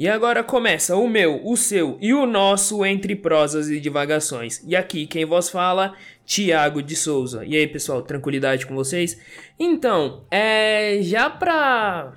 E agora começa o meu, o seu e o nosso entre prosas e divagações. E aqui quem vos fala, Tiago de Souza. E aí, pessoal, tranquilidade com vocês? Então, é já pra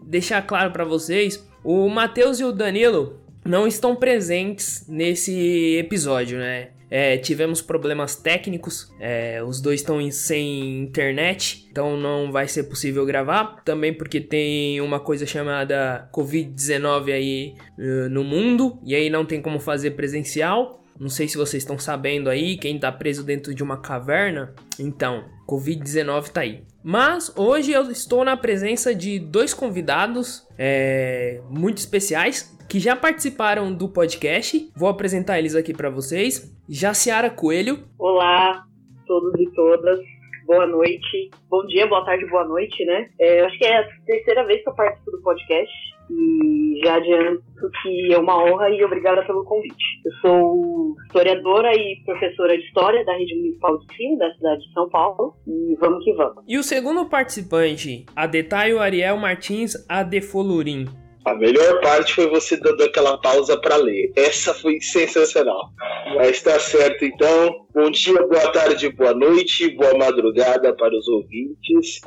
deixar claro para vocês, o Matheus e o Danilo não estão presentes nesse episódio, né? É, tivemos problemas técnicos, é, os dois estão sem internet, então não vai ser possível gravar. Também porque tem uma coisa chamada Covid-19 aí uh, no mundo, e aí não tem como fazer presencial. Não sei se vocês estão sabendo aí, quem tá preso dentro de uma caverna. Então, Covid-19 tá aí. Mas hoje eu estou na presença de dois convidados é, muito especiais que já participaram do podcast. Vou apresentar eles aqui para vocês. Jaciara Coelho. Olá, todos e todas. Boa noite. Bom dia, boa tarde, boa noite, né? É, acho que é a terceira vez que eu participo do podcast e já adianto que é uma honra e obrigada pelo convite. Eu sou historiadora e professora de História da Rede Municipal de Ensino da cidade de São Paulo e vamos que vamos. E o segundo participante, Adetaio Ariel Martins Adefolurim. A melhor parte foi você dando aquela pausa para ler. Essa foi sensacional. Mas tá certo então. Bom dia, boa tarde, boa noite, boa madrugada para os ouvintes.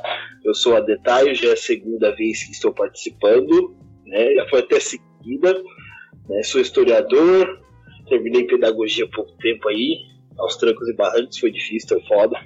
Eu sou a Detaio, já é a segunda vez que estou participando, né? Já foi até seguida. Né? Sou historiador, terminei pedagogia há pouco tempo aí, aos trancos e barrancos, foi difícil, foi foda,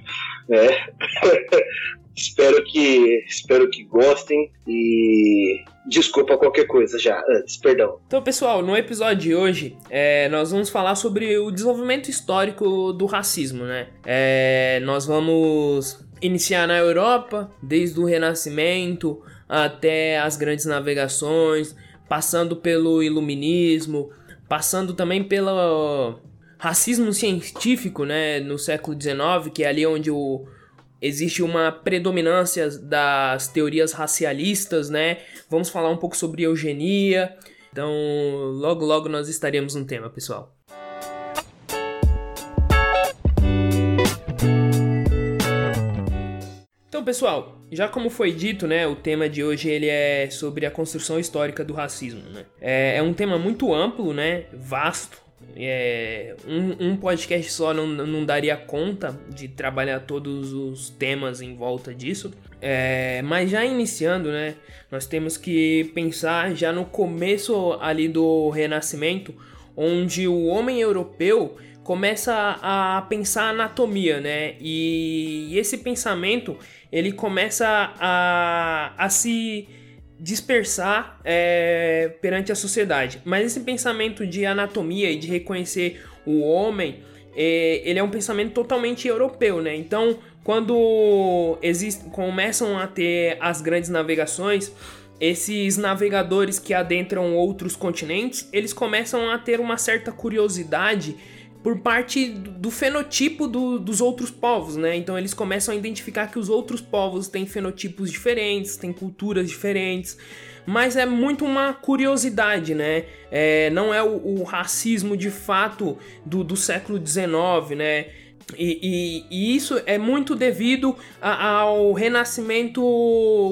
né? espero que espero que gostem e desculpa qualquer coisa já antes, perdão. Então, pessoal, no episódio de hoje, é, nós vamos falar sobre o desenvolvimento histórico do racismo, né? É, nós vamos iniciar na Europa, desde o Renascimento até as grandes navegações, passando pelo Iluminismo, passando também pelo racismo científico, né, no século XIX, que é ali onde o, existe uma predominância das teorias racialistas, né? Vamos falar um pouco sobre eugenia. Então, logo logo nós estaremos no tema, pessoal. Então, pessoal, já como foi dito, né, o tema de hoje ele é sobre a construção histórica do racismo, né? É, é um tema muito amplo, né, vasto, é, um, um, podcast só não, não daria conta de trabalhar todos os temas em volta disso. É, mas já iniciando, né, nós temos que pensar já no começo ali do Renascimento, onde o homem europeu começa a pensar anatomia, né? E esse pensamento ele começa a, a se dispersar é, perante a sociedade. Mas esse pensamento de anatomia e de reconhecer o homem, é, ele é um pensamento totalmente europeu, né? Então, quando começam a ter as grandes navegações, esses navegadores que adentram outros continentes, eles começam a ter uma certa curiosidade por parte do fenotipo do, dos outros povos, né? Então eles começam a identificar que os outros povos têm fenotipos diferentes, têm culturas diferentes, mas é muito uma curiosidade, né? É, não é o, o, racismo de fato do, do século XIX, né? E, e, e, isso é muito devido a, ao renascimento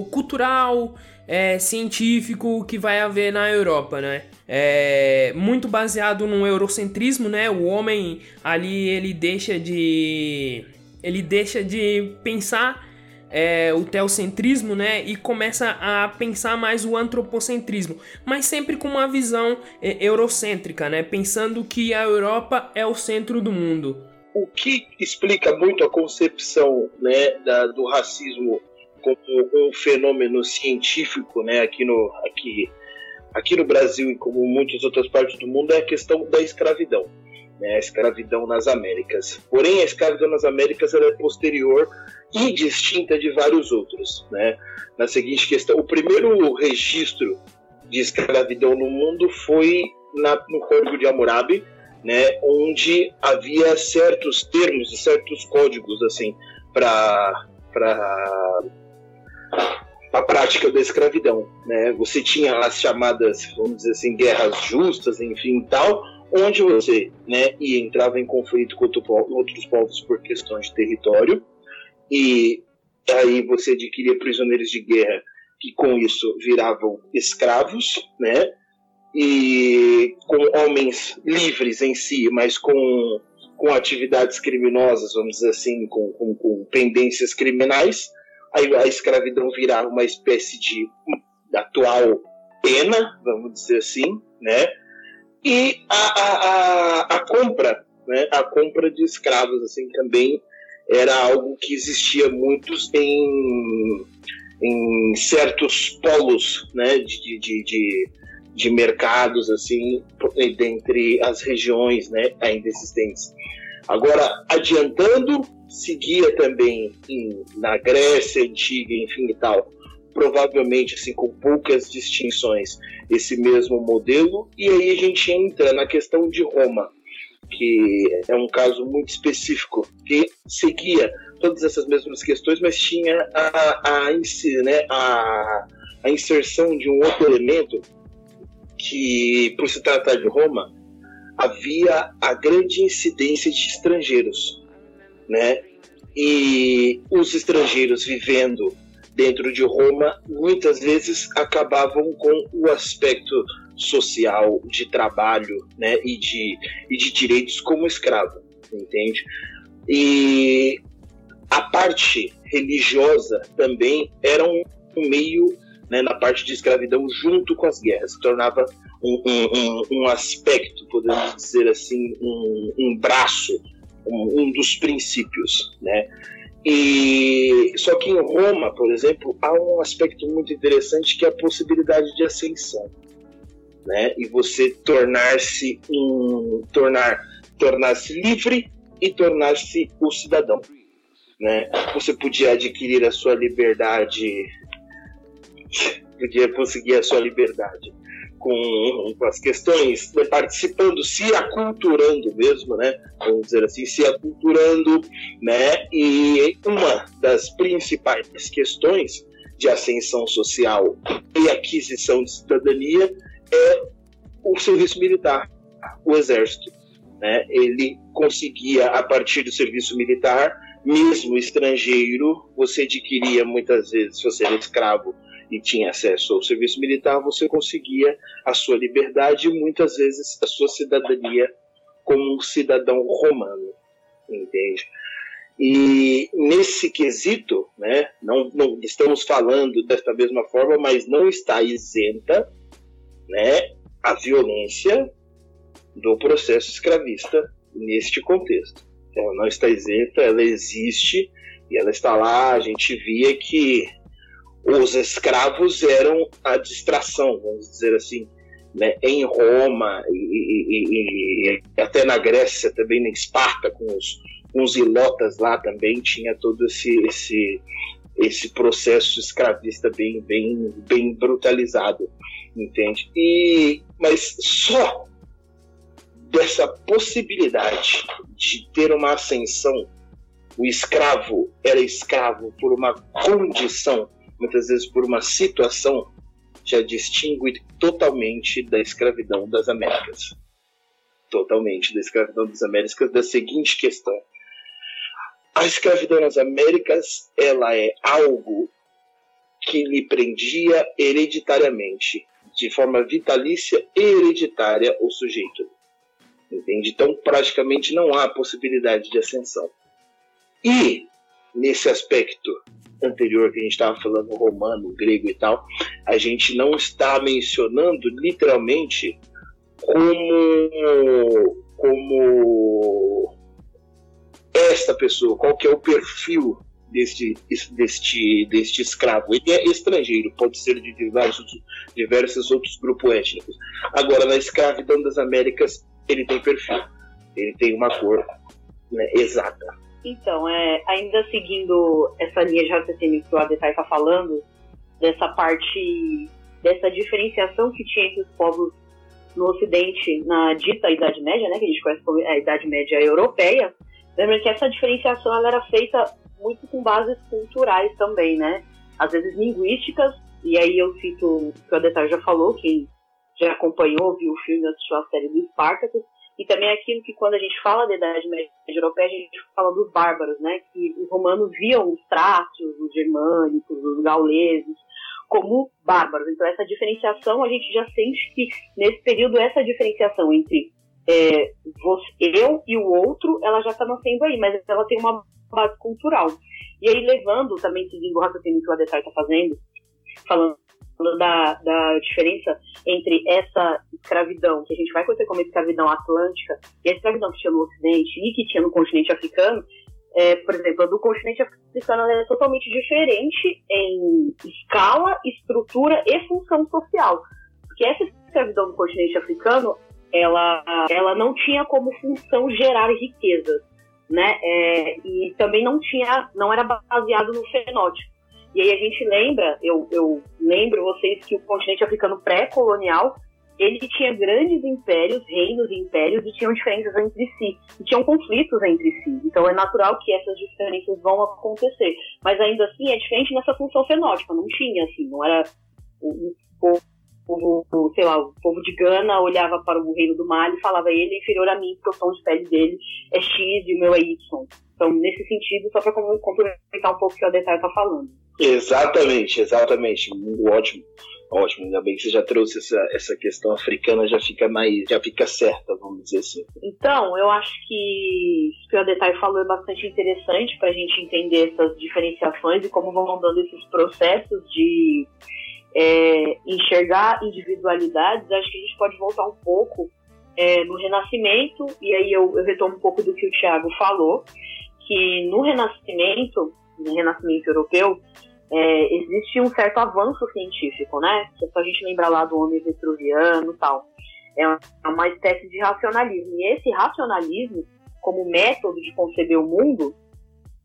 cultural, é, científico que vai haver na Europa, né? É muito baseado no eurocentrismo, né? O homem ali ele deixa de ele deixa de pensar é, o teocentrismo, né? E começa a pensar mais o antropocentrismo, mas sempre com uma visão é, eurocêntrica, né? Pensando que a Europa é o centro do mundo. O que explica muito a concepção né, da, do racismo como um fenômeno científico, né, aqui no, aqui, aqui no Brasil e como muitas outras partes do mundo, é a questão da escravidão. Né, a escravidão nas Américas. Porém, a escravidão nas Américas é posterior e distinta de vários outros. Né? Na seguinte questão, o primeiro registro de escravidão no mundo foi na, no Código de Hammurabi, né, onde havia certos termos e certos códigos assim para a prática da escravidão. Né? Você tinha as chamadas, vamos dizer assim, guerras justas, enfim, tal, onde você né, ia, entrava em conflito com outros povos por questões de território, e aí você adquiria prisioneiros de guerra que com isso viravam escravos, né? e com homens livres em si, mas com, com atividades criminosas, vamos dizer assim, com, com, com pendências criminais, aí a escravidão virava uma espécie de atual pena, vamos dizer assim, né? E a, a, a, a compra, né? A compra de escravos, assim, também era algo que existia muitos em, em certos polos, né? De, de, de, de mercados, assim, dentre as regiões, né? Ainda existentes. Agora, adiantando, seguia também em, na Grécia Antiga, enfim e tal, provavelmente assim com poucas distinções esse mesmo modelo. E aí a gente entra na questão de Roma que é um caso muito específico que seguia todas essas mesmas questões mas tinha a, a, né, a, a inserção de um outro elemento que por se tratar de Roma havia a grande incidência de estrangeiros né e os estrangeiros vivendo dentro de Roma muitas vezes acabavam com o aspecto social de trabalho né, e, de, e de direitos como escravo, entende? E a parte religiosa também era um, meio né, na parte de escravidão junto com as guerras, tornava um, um, um aspecto, podemos dizer assim, um, um braço, um, dos princípios, né? E só que em Roma, por exemplo, há um aspecto muito interessante que é a possibilidade de ascensão, né? E você tornar-se um tornar tornar-se livre e tornar-se o cidadão, né? Você podia adquirir a sua liberdade, podia conseguir a sua liberdade com, com as questões, né, participando, se aculturando mesmo, né? Vamos dizer assim, se aculturando, né? E uma das principais questões de ascensão social e aquisição de cidadania é o serviço militar, o exército. Né? Ele conseguia, a partir do serviço militar, mesmo estrangeiro, você adquiria muitas vezes, se você era escravo, e tinha acesso ao serviço militar, você conseguia a sua liberdade e muitas vezes a sua cidadania como um cidadão romano, entende? E nesse quesito, né, não, não estamos falando desta mesma forma, mas não está isenta, né, a violência do processo escravista neste contexto. Ela não está isenta, ela existe e ela está lá. A gente via que os escravos eram a distração, vamos dizer assim, né, em Roma e, e, e, até na Grécia, também em Esparta, com os, com os ilotas lá também tinha todo esse, esse, esse processo escravista bem, bem, bem brutalizado, entende? E, mas só dessa possibilidade de ter uma ascensão, o escravo era escravo por uma condição muitas vezes por uma situação, já distingue totalmente da escravidão das Américas. Totalmente da escravidão das Américas, da seguinte questão. A escravidão nas Américas, ela é algo que lhe prendia hereditariamente, de forma vitalícia e hereditária o sujeito. Entende? Então, praticamente não há possibilidade de ascensão. E, nesse aspecto, anterior que a gente estava falando, romano, grego e tal, a gente não está mencionando literalmente como, como esta pessoa, qual que é o perfil deste, deste, deste escravo. Ele é estrangeiro, pode ser de diversos, diversos outros grupos étnicos. Agora, na escravidão das Américas, ele tem perfil, ele tem uma cor né, exata. Então, é, ainda seguindo essa linha de raciocínio que o Adetai está falando, dessa parte, dessa diferenciação que tinha entre os povos no Ocidente na dita Idade Média, né, que a gente conhece como a Idade Média Europeia, lembra que essa diferenciação ela era feita muito com bases culturais também, né? Às vezes linguísticas, e aí eu cito o que o Adetai já falou, quem já acompanhou, viu o filme, assistiu a série do Spartacus, e também aquilo que quando a gente fala da Idade Média Europeia, a gente fala dos bárbaros, né? Que os romanos viam os trácios, os germânicos, os gauleses, como bárbaros. Então, essa diferenciação, a gente já sente que nesse período, essa diferenciação entre é, você, eu e o outro, ela já está nascendo aí, mas ela tem uma base cultural. E aí, levando, também seguindo o raciocínio que o Adesai está fazendo, falando da, da diferença entre essa escravidão, que a gente vai conhecer como escravidão atlântica, e a escravidão que tinha no Ocidente e que tinha no continente africano, é, por exemplo, a do continente africano é totalmente diferente em escala, estrutura e função social. Porque essa escravidão do continente africano, ela, ela não tinha como função gerar riquezas, né? É, e também não tinha, não era baseado no fenótipo. E aí a gente lembra, eu, eu lembro vocês que o continente africano pré-colonial ele tinha grandes impérios, reinos e impérios, e tinham diferenças entre si, e tinham conflitos entre si. Então é natural que essas diferenças vão acontecer. Mas ainda assim é diferente nessa função fenótica, não tinha, assim, não era o, povo, sei lá, o povo de Gana olhava para o reino do Mali e falava ele é inferior a mim, porque o tom de pele dele é X e o meu é Y. Então, nesse sentido, só para complementar um pouco o que o Adetar está falando. Exatamente, exatamente. Ótimo. Ótimo, ainda bem que você já trouxe essa, essa questão africana, já fica mais, já fica certa, vamos dizer assim. Então, eu acho que o que o Adetai falou é bastante interessante para a gente entender essas diferenciações e como vão andando esses processos de é, enxergar individualidades. Acho que a gente pode voltar um pouco é, no Renascimento, e aí eu, eu retomo um pouco do que o Tiago falou, que no Renascimento, no Renascimento Europeu, é, existe um certo avanço científico, né? É só a gente lembrar lá do homem vitruviano e tal. É uma espécie de racionalismo. E esse racionalismo, como método de conceber o mundo,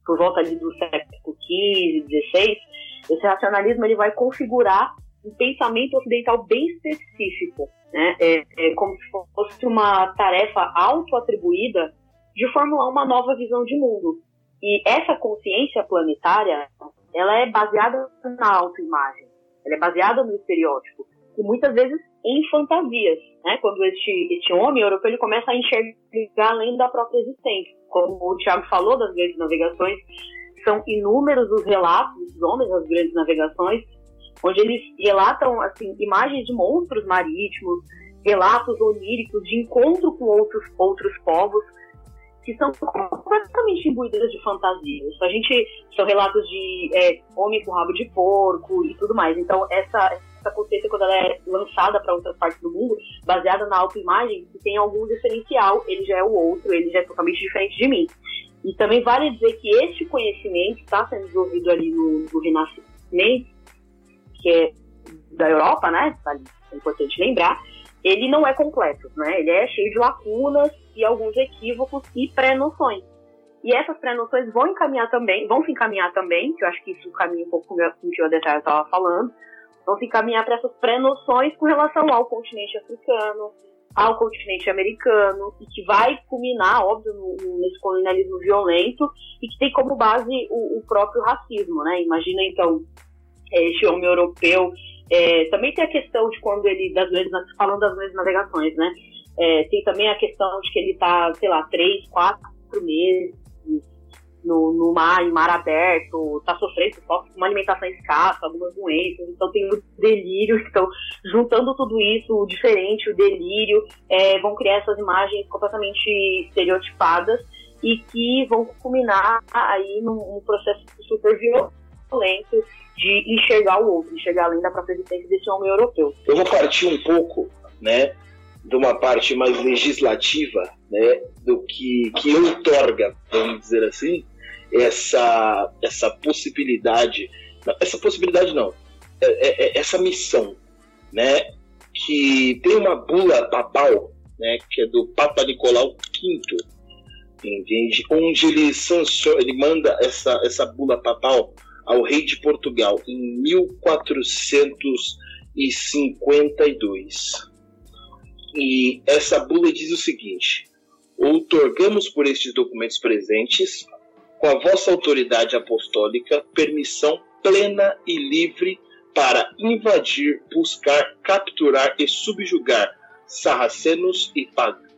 por volta ali do século XV, XVI, esse racionalismo ele vai configurar um pensamento ocidental bem específico, né? É, é como se fosse uma tarefa auto-atribuída de formular uma nova visão de mundo. E essa consciência planetária, ela é baseada na autoimagem, ela é baseada no estereótipo, e muitas vezes em fantasias, né? Quando este, este homem europeu ele começa a enxergar além da própria existência. Como o Tiago falou das grandes navegações, são inúmeros os relatos dos homens das grandes navegações, onde eles relatam assim imagens de monstros marítimos, relatos oníricos de encontro com outros outros povos, que são completamente imbuídas de fantasias. A gente são relatos de é, homem com rabo de porco e tudo mais. Então essa essa quando ela é lançada para outras partes do mundo, baseada na autoimagem, que tem algum diferencial, ele já é o outro, ele já é totalmente diferente de mim. E também vale dizer que este conhecimento está sendo desenvolvido ali no, no Renascimento, que é da Europa, né? É importante lembrar, ele não é completo, né? Ele é cheio de lacunas e alguns equívocos e pré-noções. E essas pré-noções vão encaminhar também, vão se encaminhar também, que eu acho que isso caminha um pouco com o que o Adetar estava falando, vão se encaminhar para essas pré-noções com relação ao continente africano, ao continente americano, e que vai culminar, óbvio, nesse colonialismo violento, e que tem como base o, o próprio racismo, né? Imagina, então, este homem europeu, é, também tem a questão de quando ele, das grandes, falando das grandes navegações, né? É, tem também a questão de que ele está, sei lá, três, quatro meses no, no mar, em mar aberto, está sofrendo, sofre uma alimentação escassa, algumas doenças, então tem o delírio, então juntando tudo isso, o diferente, o delírio, é, vão criar essas imagens completamente estereotipadas e que vão culminar aí num, num processo super violento de enxergar o outro, enxergar além da própria existência desse homem europeu. Eu vou partir um pouco, né, de uma parte mais legislativa, né, do que, que outorga, vamos dizer assim, essa, essa possibilidade, essa possibilidade não, é, é, é, essa missão, né, que tem uma bula papal, né, que é do Papa Nicolau V, entende? Onde ele sanciona, ele manda essa, essa bula papal ao rei de Portugal em 1452. E essa bula diz o seguinte: outorgamos por estes documentos presentes, com a vossa autoridade apostólica, permissão plena e livre para invadir, buscar, capturar e subjugar sarracenos e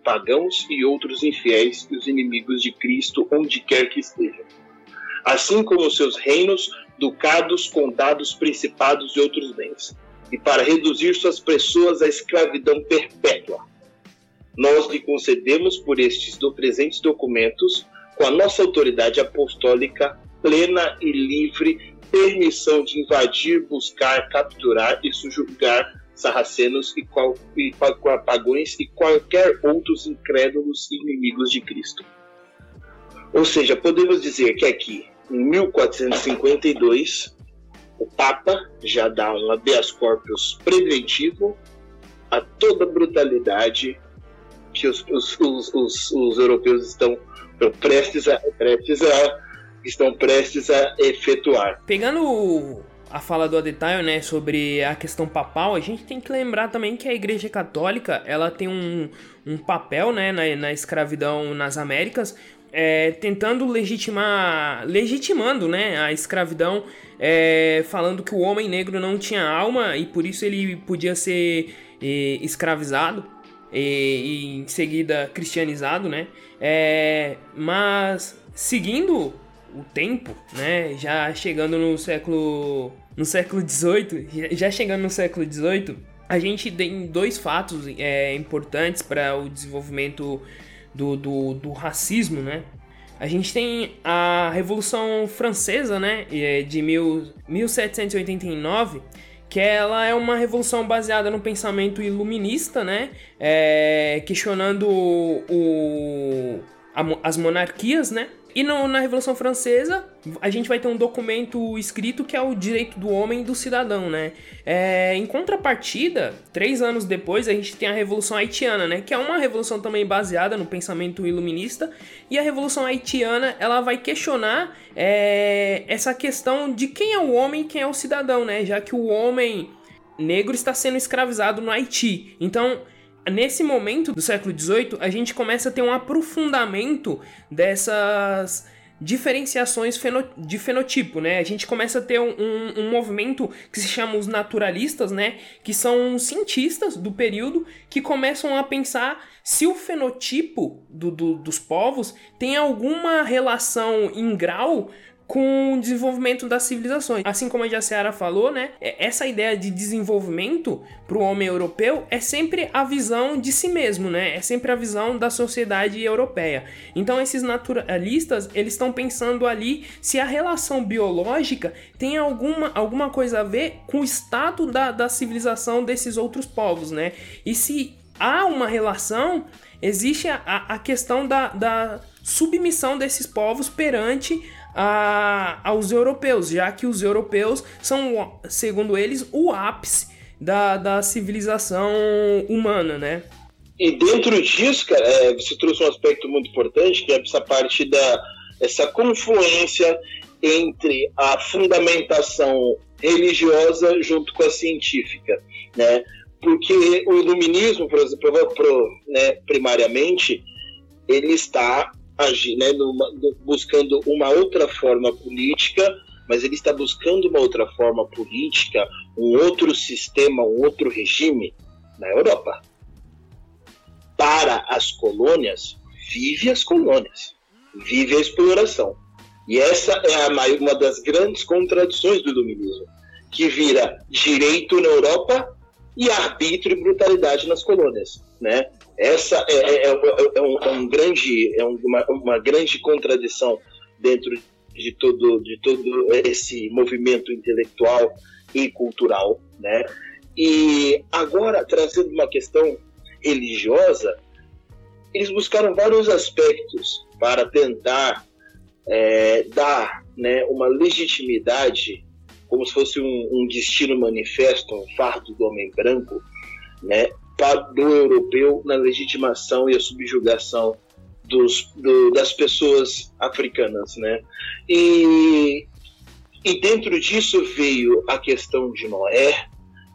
pagãos e outros infiéis e os inimigos de Cristo onde quer que estejam. Assim como seus reinos, ducados, condados, principados e outros bens, e para reduzir suas pessoas à escravidão perpétua. Nós lhe concedemos por estes do presentes documentos, com a nossa autoridade apostólica plena e livre permissão de invadir, buscar, capturar e subjugar sarracenos e, qual, e pagões e qualquer outros incrédulos inimigos de Cristo. Ou seja, podemos dizer que aqui, em 1452, o Papa já dá um habeas corpus preventivo a toda brutalidade que os, os, os, os europeus estão prestes a, prestes a estão prestes a efetuar. Pegando a fala do Adetaio, né, sobre a questão papal, a gente tem que lembrar também que a Igreja Católica, ela tem um, um papel, né, na, na escravidão nas Américas, é, tentando legitimar, legitimando, né, a escravidão, é, falando que o homem negro não tinha alma e por isso ele podia ser é, escravizado e, e, em seguida cristianizado, né, é, mas seguindo o tempo, né? Já chegando no século no século XVIII, já chegando no século XVIII, a gente tem dois fatos é, importantes para o desenvolvimento do, do, do, racismo, né? A gente tem a Revolução Francesa, né? É de mil, 1789, que ela é uma revolução baseada no pensamento iluminista, né? É, questionando o, a, as monarquias, né? E no, na Revolução Francesa, a gente vai ter um documento escrito que é o direito do homem e do cidadão, né? É, em contrapartida, três anos depois, a gente tem a Revolução Haitiana, né? Que é uma revolução também baseada no pensamento iluminista. E a Revolução Haitiana, ela vai questionar é, essa questão de quem é o homem e quem é o cidadão, né? Já que o homem negro está sendo escravizado no Haiti. Então, nesse momento do século XVIII, a gente começa a ter um aprofundamento dessas diferenciações de fenotipo, né? A gente começa a ter um, um, movimento que se chama os naturalistas, né? Que são cientistas do período que começam a pensar se o fenotipo do, do, dos povos tem alguma relação em grau com o desenvolvimento das civilizações. Assim como a Jaciara falou, né? É, essa ideia de desenvolvimento para o homem europeu é sempre a visão de si mesmo, né? É sempre a visão da sociedade europeia. Então esses naturalistas, eles estão pensando ali se a relação biológica tem alguma, alguma coisa a ver com o estado da, da civilização desses outros povos, né? E se há uma relação, existe a, a questão da, da submissão desses povos perante a, aos europeus, já que os europeus são, segundo eles, o ápice da, da civilização humana, né? E dentro disso, cara, é, você trouxe um aspecto muito importante, que é essa parte da essa confluência entre a fundamentação religiosa junto com a científica, né? Porque o iluminismo, por exemplo, né, primariamente, ele está agir, né, numa, buscando uma outra forma política, mas ele está buscando uma outra forma política, um outro sistema, um outro regime na Europa. Para as colônias, vive as colônias, vive a exploração. E essa é maior, uma das grandes contradições do iluminismo, que vira direito na Europa e arbítrio e brutalidade nas colônias, né? Essa é, é, é, é um, é um, grande, é uma, uma grande contradição dentro de todo, de todo esse movimento intelectual e cultural, né? E agora, trazendo uma questão religiosa, eles buscaram vários aspectos para tentar é, dar né, uma legitimidade, como se fosse um, um, destino manifesto, um fardo do homem branco, né, do europeu na legitimação e a subjugação dos, do, das pessoas africanas, né? E, e dentro disso veio a questão de Noé,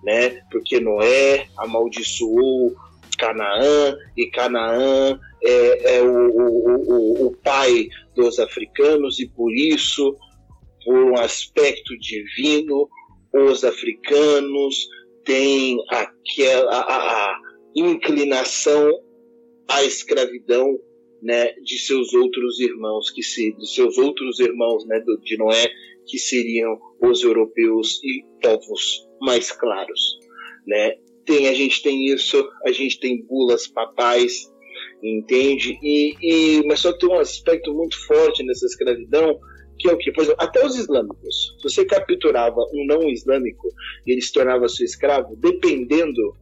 né? Porque Noé amaldiçoou Canaã e Canaã é, é o, o, o, o pai dos africanos e por isso, por um aspecto divino, os africanos tem aquela a, a inclinação à escravidão né, de seus outros irmãos que se, de seus outros irmãos, né, de Noé, que seriam os europeus e povos mais claros, né? Tem a gente tem isso, a gente tem bulas papais, entende? E, e mas só tem um aspecto muito forte nessa escravidão que é o que? Por exemplo, até os islâmicos. Se você capturava um não islâmico e ele se tornava seu escravo, dependendo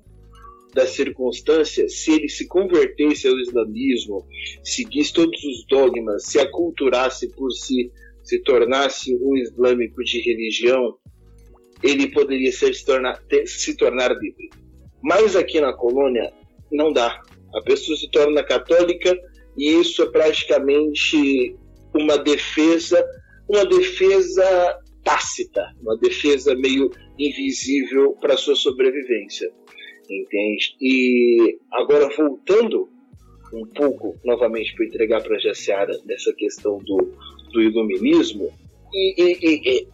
das circunstâncias, se ele se convertesse ao islamismo, seguisse todos os dogmas, se aculturasse por si, se tornasse um islâmico de religião, ele poderia ser, se, tornar, ter, se tornar livre. Mas aqui na colônia, não dá. A pessoa se torna católica e isso é praticamente uma defesa, uma defesa tácita, uma defesa meio invisível para sua sobrevivência entende? E agora voltando um pouco novamente para entregar para a Jaciara dessa questão do, do iluminismo, e, e, e,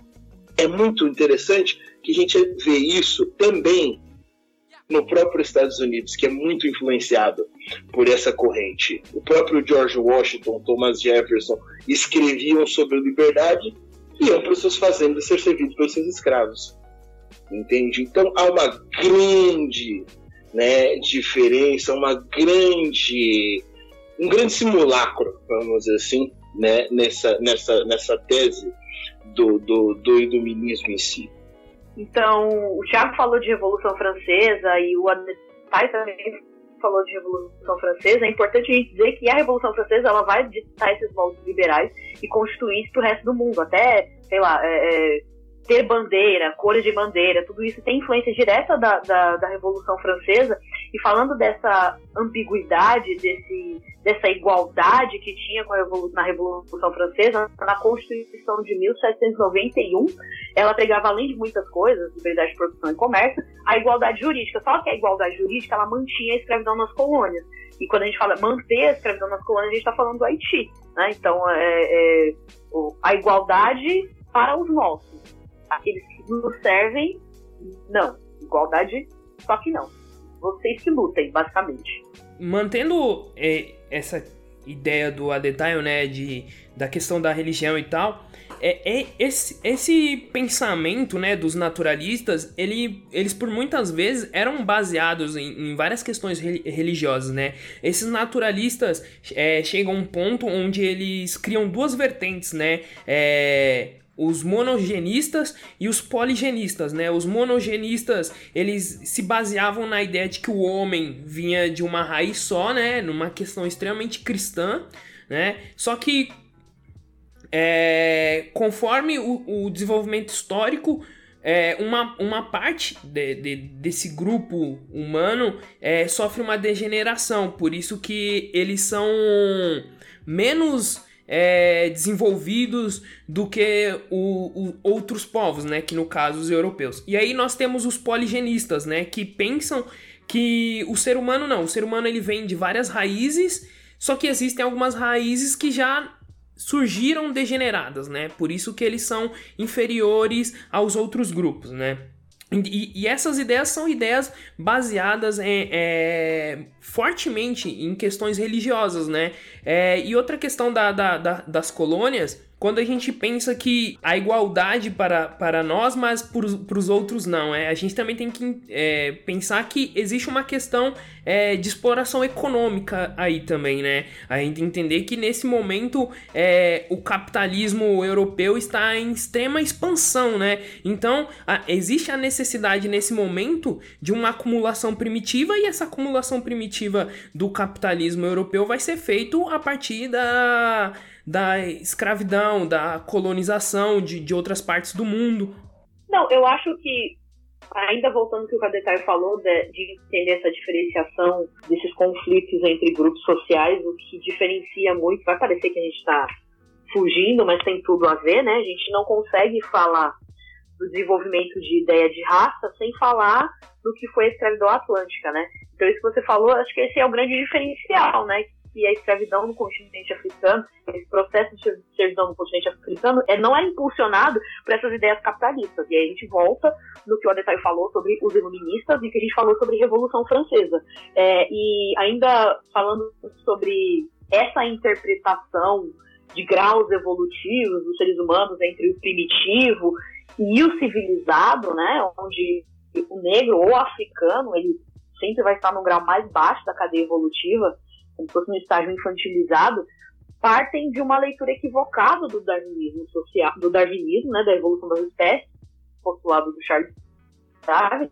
é muito interessante que a gente vê isso também no próprio Estados Unidos, que é muito influenciado por essa corrente. O próprio George Washington, Thomas Jefferson escreviam sobre liberdade e iam para suas fazendas ser servidos pelos seus escravos entende? Então há uma grande né, diferença, uma grande, um grande simulacro, vamos dizer assim, né, nessa, nessa, nessa tese do, do, do iluminismo em si. Então, o Thiago falou de Revolução Francesa e o Adesai também falou de Revolução Francesa. É importante a gente dizer que a Revolução Francesa ela vai ditar esses moldes liberais e constituir isso para o resto do mundo. Até, sei lá, é, é ter bandeira, cores de bandeira, tudo isso tem influência direta da, da, da Revolução Francesa. E falando dessa ambiguidade, desse, dessa igualdade que tinha na Revolução Francesa, na Constituição de 1791, ela pregava, além de muitas coisas, liberdade de produção e comércio, a igualdade jurídica. Só que a igualdade jurídica, ela mantinha a escravidão nas colônias. E quando a gente fala manter a escravidão nas colônias, a gente está falando do Haiti. Né? Então, é, é, a igualdade para os nossos aqueles que nos servem, não. Igualdade, só que não. Vocês que lutem, basicamente. Mantendo é, essa ideia do Adedayo, né, de, da questão da religião e tal, é, é, esse, esse pensamento né, dos naturalistas, ele, eles por muitas vezes eram baseados em, em várias questões religiosas. Né? Esses naturalistas é, chegam a um ponto onde eles criam duas vertentes, né? É, os monogenistas e os poligenistas, né? Os monogenistas, eles se baseavam na ideia de que o homem vinha de uma raiz só, né? Numa questão extremamente cristã, né? Só que é, conforme o, o, desenvolvimento histórico, é, uma, uma parte de, de, desse grupo humano é, sofre uma degeneração, por isso que eles são menos é, desenvolvidos do que o, o, outros povos, né? Que no caso os europeus. E aí nós temos os poligenistas, né? Que pensam que o ser humano não, o ser humano ele vem de várias raízes, só que existem algumas raízes que já surgiram degeneradas, né? Por isso que eles são inferiores aos outros grupos, né? E, e, essas ideias são ideias baseadas em, é, fortemente em questões religiosas, né? É, e outra questão da, da, da, das colônias quando a gente pensa que a igualdade para, para nós, mas para os outros não. É? A gente também tem que é, pensar que existe uma questão é, de exploração econômica aí também, né? A gente entender que nesse momento é, o capitalismo europeu está em extrema expansão, né? Então a, existe a necessidade nesse momento de uma acumulação primitiva e essa acumulação primitiva do capitalismo europeu vai ser feito a partir da da escravidão, da colonização de, de outras partes do mundo. Não, eu acho que, ainda voltando ao que o Cadetai falou, de, de, entender essa diferenciação desses conflitos entre grupos sociais, o que diferencia muito, vai parecer que a gente está fugindo, mas tem tudo a ver, né? A gente não consegue falar do desenvolvimento de ideia de raça sem falar do que foi a escravidão atlântica, né? Então isso que você falou, acho que esse é o grande diferencial, né? Que a escravidão no continente africano, esse processo de servidão no continente africano, é, não é impulsionado por essas ideias capitalistas. E aí a gente volta no que o Adetaio falou sobre os iluministas e que a gente falou sobre a Revolução Francesa. É, e ainda falando sobre essa interpretação de graus evolutivos dos seres humanos entre o primitivo e o civilizado, né, onde o negro ou africano ele sempre vai estar no grau mais baixo da cadeia evolutiva, como se fosse um estágio infantilizado, partem de uma leitura equivocada do darwinismo social, do darwinismo, né, da evolução das espécies, postulado do Charles Darwin,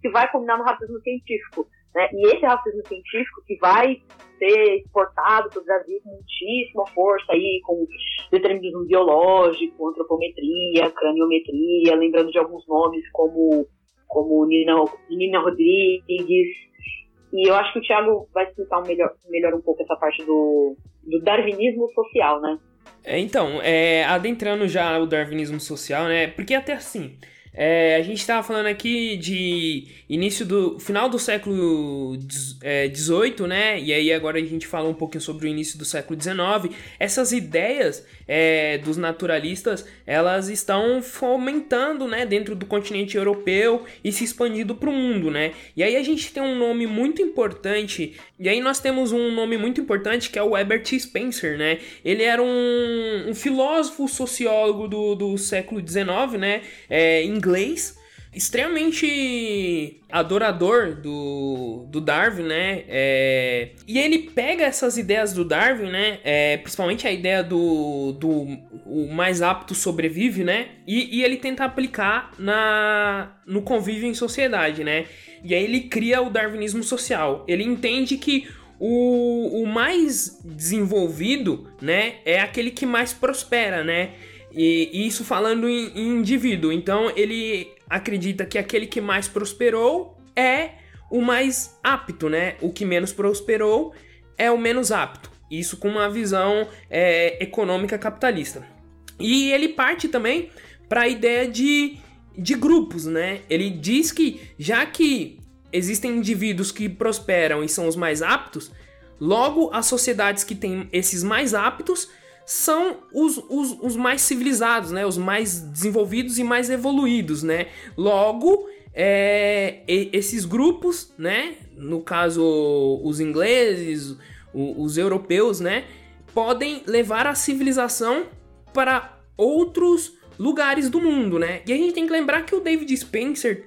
que vai combinar no racismo científico. Né? E esse racismo científico que vai ser exportado para o Brasil com muitíssima força aí, com determinismo biológico, antropometria, craniometria, lembrando de alguns nomes como, como Nina, Nina Rodrigues. E eu acho que o Thiago vai explicar melhor, melhor um pouco essa parte do, do darwinismo social, né? É, então, é, adentrando já o darwinismo social, né? Porque até assim, é, a gente estava falando aqui de início do final do século XVIII, é, né? E aí agora a gente fala um pouquinho sobre o início do século XIX. Essas ideias é, dos naturalistas, elas estão fomentando, né, dentro do continente europeu e se expandindo para o mundo, né? E aí a gente tem um nome muito importante. E aí nós temos um nome muito importante que é o Herbert Spencer, né? Ele era um, um filósofo sociólogo do, do século XIX, né? É, inglês, extremamente adorador do, do Darwin, né? É, e ele pega essas ideias do Darwin, né? É, principalmente a ideia do, do o mais apto sobrevive, né? E, e ele tenta aplicar na, no convívio em sociedade, né? E aí ele cria o darwinismo social. Ele entende que o, o mais desenvolvido, né, é aquele que mais prospera, né? E, isso falando em, em indivíduo. Então ele acredita que aquele que mais prosperou é o mais apto, né? O que menos prosperou é o menos apto. Isso com uma visão é, econômica capitalista. E ele parte também para a ideia de, de grupos, né? Ele diz que já que existem indivíduos que prosperam e são os mais aptos, logo as sociedades que têm esses mais aptos são os, os, os mais civilizados, né? Os mais desenvolvidos e mais evoluídos, né? Logo, é, esses grupos, né? No caso, os ingleses, os, os europeus, né? Podem levar a civilização para outros lugares do mundo, né? E a gente tem que lembrar que o David Spencer,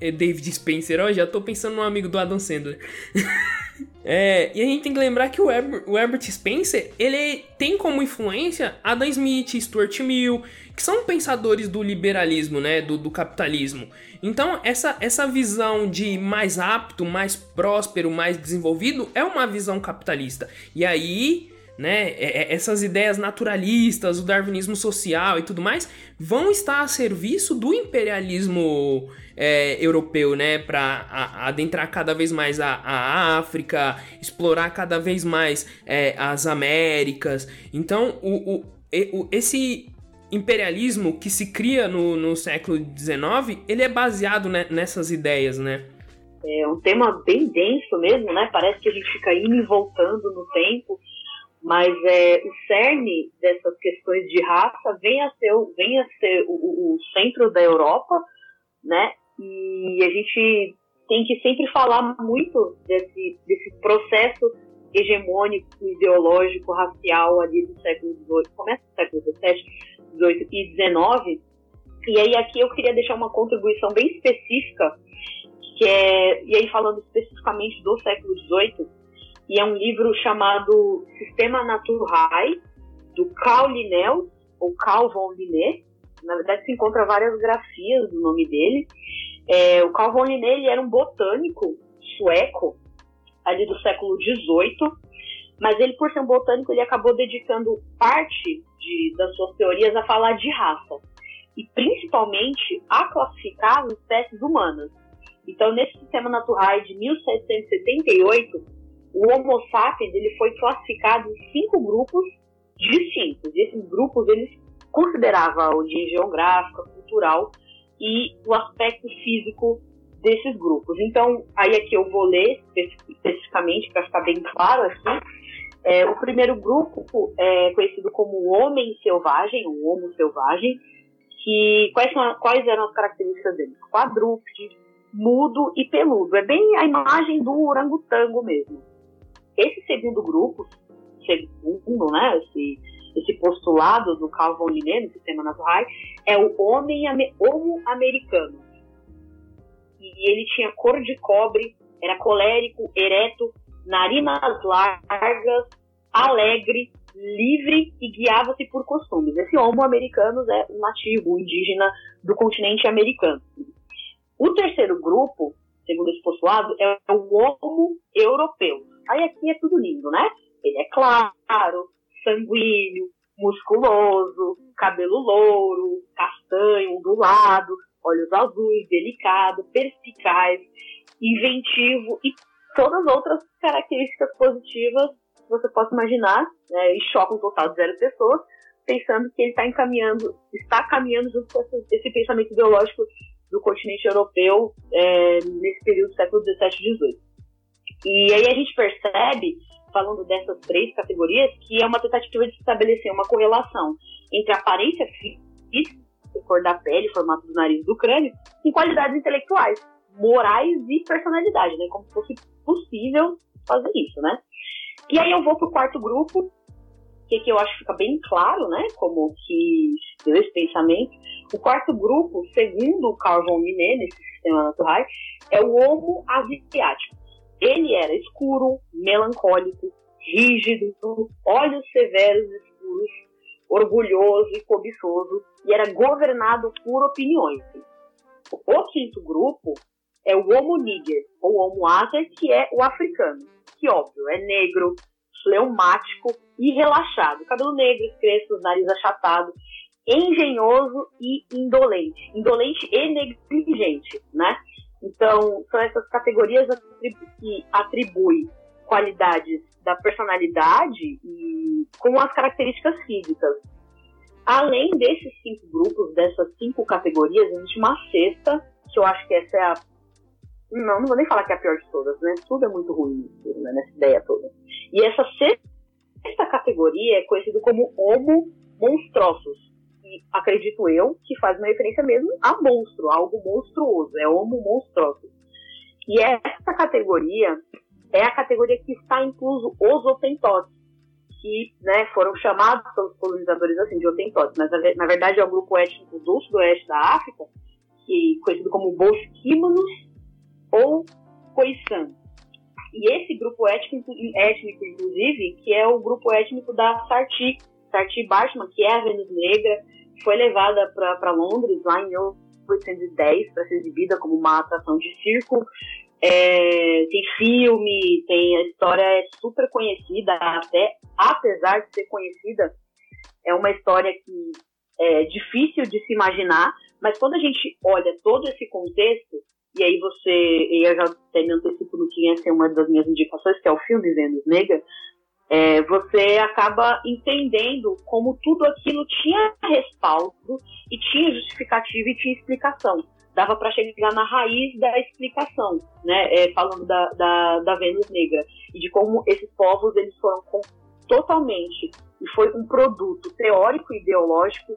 é David Spencer, ó, já tô pensando no amigo do Adam Sandler. É, e a gente tem que lembrar que o, o Herbert Spencer, ele tem como influência Adam Smith, Stuart Mill, que são pensadores do liberalismo, né, do, do capitalismo. Então, essa, essa visão de mais apto, mais próspero, mais desenvolvido é uma visão capitalista. E aí, né, é, é, essas ideias naturalistas, o darwinismo social e tudo mais, vão estar a serviço do imperialismo é, europeu, né, para adentrar cada vez mais a, a, África, explorar cada vez mais é, as Américas. Então, o, o, esse imperialismo que se cria no, no século XIX, ele é baseado né, nessas ideias, né? É um tema bem denso mesmo, né? Parece que a gente fica indo e voltando no tempo, mas é, o cerne dessas questões de raça vem a ser, vem a ser o, o centro da Europa, né? E a gente tem que sempre falar muito desse, desse processo hegemônico, ideológico, racial ali do século XVIII, começa do século XVII, XVIII e XIX. E aí aqui eu queria deixar uma contribuição bem específica, que é, e aí falando especificamente do século XVIII, e é um livro chamado Sistema Natural, do Carl Linnell, ou Carl von Linné, na verdade se encontra várias grafias do nome dele, é, o Carl von Linné era um botânico sueco, ali do século XVIII, mas ele, por ser um botânico, ele acabou dedicando parte de, das suas teorias a falar de raça, e principalmente a classificar as espécies humanas. Então, nesse sistema natural de 1778, o Homo sapiens ele foi classificado em cinco grupos distintos. E esses grupos eles consideravam a origem geográfica, cultural e o aspecto físico desses grupos. Então, aí aqui eu vou ler especificamente para ficar bem claro aqui. É, o primeiro grupo é conhecido como homem selvagem, o homo selvagem, que quais, são, quais eram as características dele? Quadrúpede, mudo e peludo. É bem a imagem do orangotango mesmo. Esse segundo grupo, segundo, né, esse, esse postulado do Carl von Linné no sistema natural, é o homem homo americano. E ele tinha cor de cobre, era colérico, ereto, narinas largas, alegre, livre e guiava-se por costumes. Esse homo americano é um nativo indígena do continente americano. O terceiro grupo, segundo esse postulado, é o homo europeu. Aí aqui é tudo lindo, né? Ele é claro, sanguíneo, musculoso, cabelo louro, castanho, ondulado, olhos azuis, delicado, perspicaz, inventivo e todas as outras características positivas que você possa imaginar, né, e choca um total de zero pessoas, pensando que ele está encaminhando, está caminhando junto com esse pensamento ideológico do continente europeu é, nesse período do século XVII e XVIII. E aí a gente percebe, falando dessas três categorias, que é uma tentativa de estabelecer uma correlação entre a aparência física, cor da pele, formato do nariz do crânio, e qualidades intelectuais, morais e personalidade, né? Como se fosse possível fazer isso, né? E aí eu vou pro quarto grupo, que, que eu acho que fica bem claro, né? Como que esse pensamento. O quarto grupo, segundo Carl von Linné, nesse sistema natural, é o Homo asiático. Ele era escuro, melancólico, rígido, olhos severos e escuros, orgulhoso e cobiçoso, e era governado por opiniões. O quinto grupo é o Homo Niger, ou Homo Aser, que é o africano, que óbvio é negro, fleumático e relaxado, cabelo negro, crespo, nariz achatado, engenhoso e indolente, indolente e negligente, né? Então, são essas categorias que atribuem qualidades da personalidade e com as características físicas. Além desses cinco grupos, dessas cinco categorias, existe uma sexta, que eu acho que essa é a. Não, não vou nem falar que é a pior de todas, né? Tudo é muito ruim né, nessa ideia toda. E essa sexta categoria é conhecida como Homo monstruosus, que acredito eu que faz uma referência mesmo a monstro, algo monstruoso, é Homo monstruosus. E essa categoria é a categoria que está incluso os otentotes, que né, foram chamados pelos colonizadores assim de otentotes, mas na verdade é o grupo étnico do sudoeste da África, que conhecido como bosquímanos ou Khoisan. E esse grupo étnico, étnico, inclusive, que é o grupo étnico da Sarti, Sarti Bachman, que é a Vênus Negra, foi levada para Londres lá em 1810 para ser exibida como uma atração de circo. É, tem filme, tem a história é super conhecida, até apesar de ser conhecida, é uma história que é difícil de se imaginar, mas quando a gente olha todo esse contexto, e aí você, e eu já até me antecipo no que ia ser uma das minhas indicações, que é o filme Vênus Negra, é, você acaba entendendo como tudo aquilo tinha respaldo e tinha justificativa e tinha explicação. Dava para chegar na raiz da explicação, né? É, falando da, da, da, Vênus Negra e de como esses povos eles foram com, totalmente e foi um produto teórico e ideológico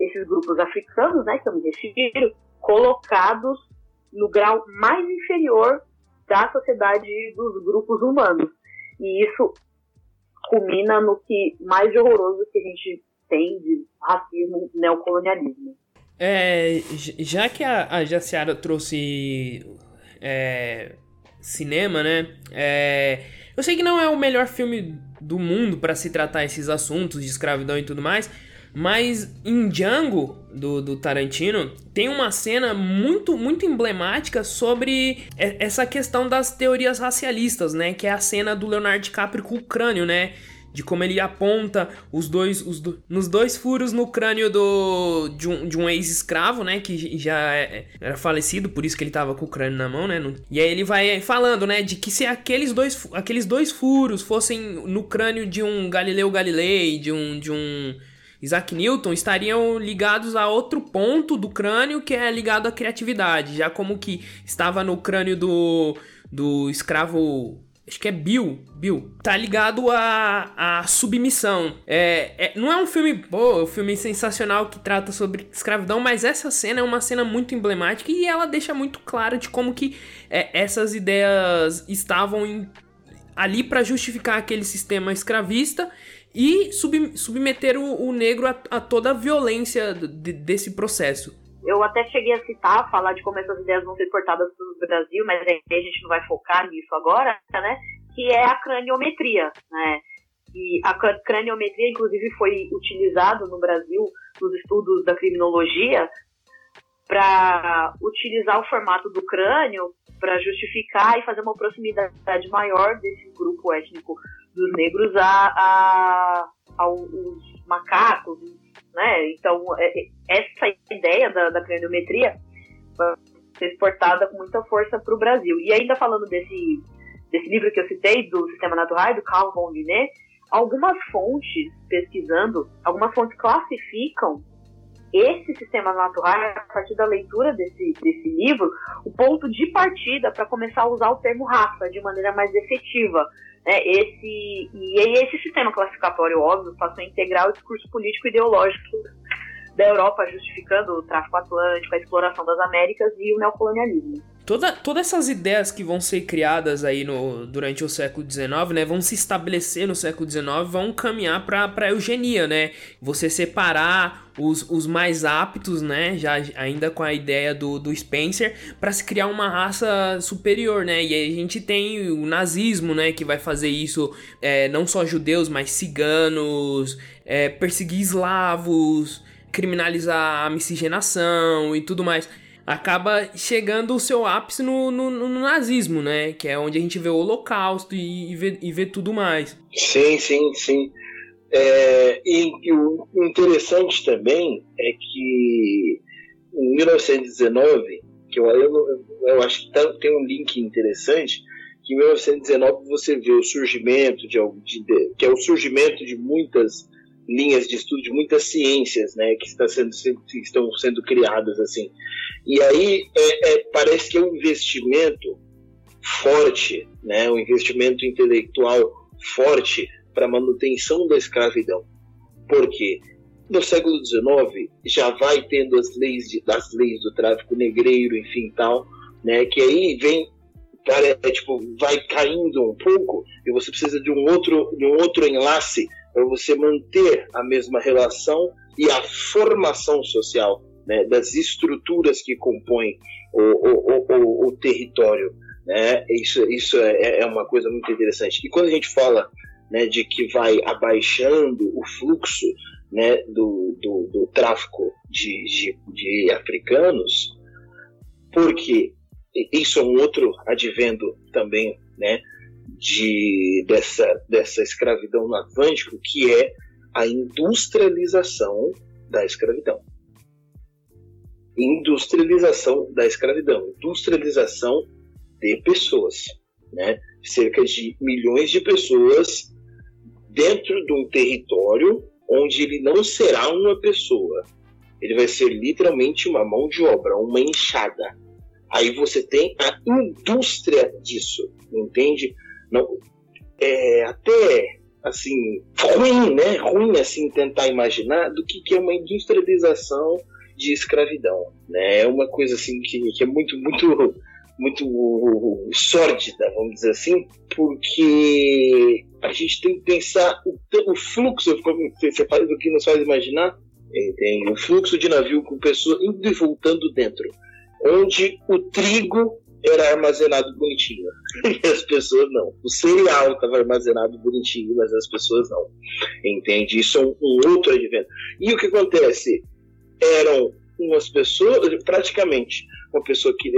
esses grupos africanos, né, que eu me refiro, colocados no grau mais inferior da sociedade dos grupos humanos. E isso culmina no que mais horroroso que a gente tem de racismo neocolonialismo. É, já que a, a Jaciara trouxe é, cinema, né? É, eu sei que não é o melhor filme do mundo para se tratar esses assuntos de escravidão e tudo mais, mas em Django, do, do, Tarantino, tem uma cena muito, muito emblemática sobre essa questão das teorias racialistas, né? Que é a cena do Leonardo DiCaprio com o crânio, né? De como ele aponta os dois, os do, nos dois furos no crânio do, de um, de um ex-escravo, né? Que já é, era falecido, por isso que ele tava com o crânio na mão, né? E aí ele vai falando, né? De que se aqueles dois, aqueles dois furos fossem no crânio de um Galileu Galilei, de um. De um Isaac Newton estariam ligados a outro ponto do crânio que é ligado à criatividade, já como que estava no crânio do, do escravo acho que é Bill, Bill, tá ligado à, à submissão. É, é, não é um filme, pô, é um filme sensacional que trata sobre escravidão, mas essa cena é uma cena muito emblemática e ela deixa muito claro de como que é, essas ideias estavam em ali para justificar aquele sistema escravista e sub, submeter o, o negro a, a, toda a violência de, desse processo. Eu até cheguei a citar, falar de como essas ideias vão ser portadas para o Brasil, mas aí a gente não vai focar nisso agora, né? Que é a craniometria, né? E a craniometria, inclusive, foi utilizado no Brasil nos estudos da criminologia para utilizar o formato do crânio para justificar e fazer uma proximidade maior desse grupo étnico dos negros a, a, aos macacos, né? Então, é, é, essa ideia da, da craniometria ser exportada com muita força para o Brasil. E ainda falando desse, desse livro que eu citei, do Sistema Natural, do Carl von Linné, algumas fontes, pesquisando, algumas fontes classificam esse sistema natural, a partir da leitura desse, desse livro, o ponto de partida para começar a usar o termo raça de maneira mais efetiva. Né? Esse, e esse sistema classificatório, óbvio, passou a integrar o discurso político e ideológico da Europa, justificando o tráfico atlântico, a exploração das Américas e o neocolonialismo. Toda, todas essas ideias que vão ser criadas aí no, durante o século XIX, né, vão se estabelecer no século XIX, vão caminhar para a eugenia, né? Você separar os, os mais aptos, né, já ainda com a ideia do, do Spencer, para se criar uma raça superior, né? E aí a gente tem o nazismo, né, que vai fazer isso, é, não só judeus, mas ciganos, é, perseguir eslavos, criminalizar a miscigenação e tudo mais acaba chegando o seu ápice no, no, no, nazismo, né? Que é onde a gente vê o holocausto e, e, vê, e vê tudo mais. Sim, sim, sim. É, e, e, o interessante também é que em 1919, que eu, eu, eu acho que tá, tem um link interessante, que em 1919 você vê o surgimento de, de, que é o surgimento de muitas linhas de estudo de muitas ciências, né, que está sendo, estão sendo criadas assim. E aí é, é, parece que é um investimento forte, né, um investimento intelectual forte para manutenção da escravidão. Por quê? No século XIX já vai tendo as leis de, as leis do tráfico negreiro, enfim, tal, né, que aí vem cara, é, tipo, vai caindo um pouco e você precisa de um outro, de um outro enlace para você manter a mesma relação e a formação social né, das estruturas que compõem o, o, o, o território. Né? Isso, isso é, é, uma coisa muito interessante. E quando a gente fala né, de que vai abaixando o fluxo né, do, do, do tráfico de, de, de africanos, porque isso é um outro advento também né, de, dessa, dessa escravidão no Atlântico, que é a industrialização da escravidão. Industrialização da escravidão, industrialização de pessoas, né? Cerca de milhões de pessoas dentro de um território onde ele não será uma pessoa, ele vai ser literalmente uma mão de obra, uma enxada. Aí você tem a indústria disso, entende? Não, é até assim ruim, né? Ruim assim tentar imaginar do que, que é uma industrialização de escravidão, né? É uma coisa assim que, que é muito muito muito sórdida, vamos dizer assim, porque a gente tem que pensar o, o fluxo, você faz o que nos faz imaginar, tem o fluxo de navio com pessoas indo e voltando dentro, onde o trigo era armazenado bonitinho. E as pessoas não. O cereal estava armazenado bonitinho, mas as pessoas não. Entende? Isso é um, um outro advento. E o que acontece? Eram umas pessoas, praticamente, uma pessoa que.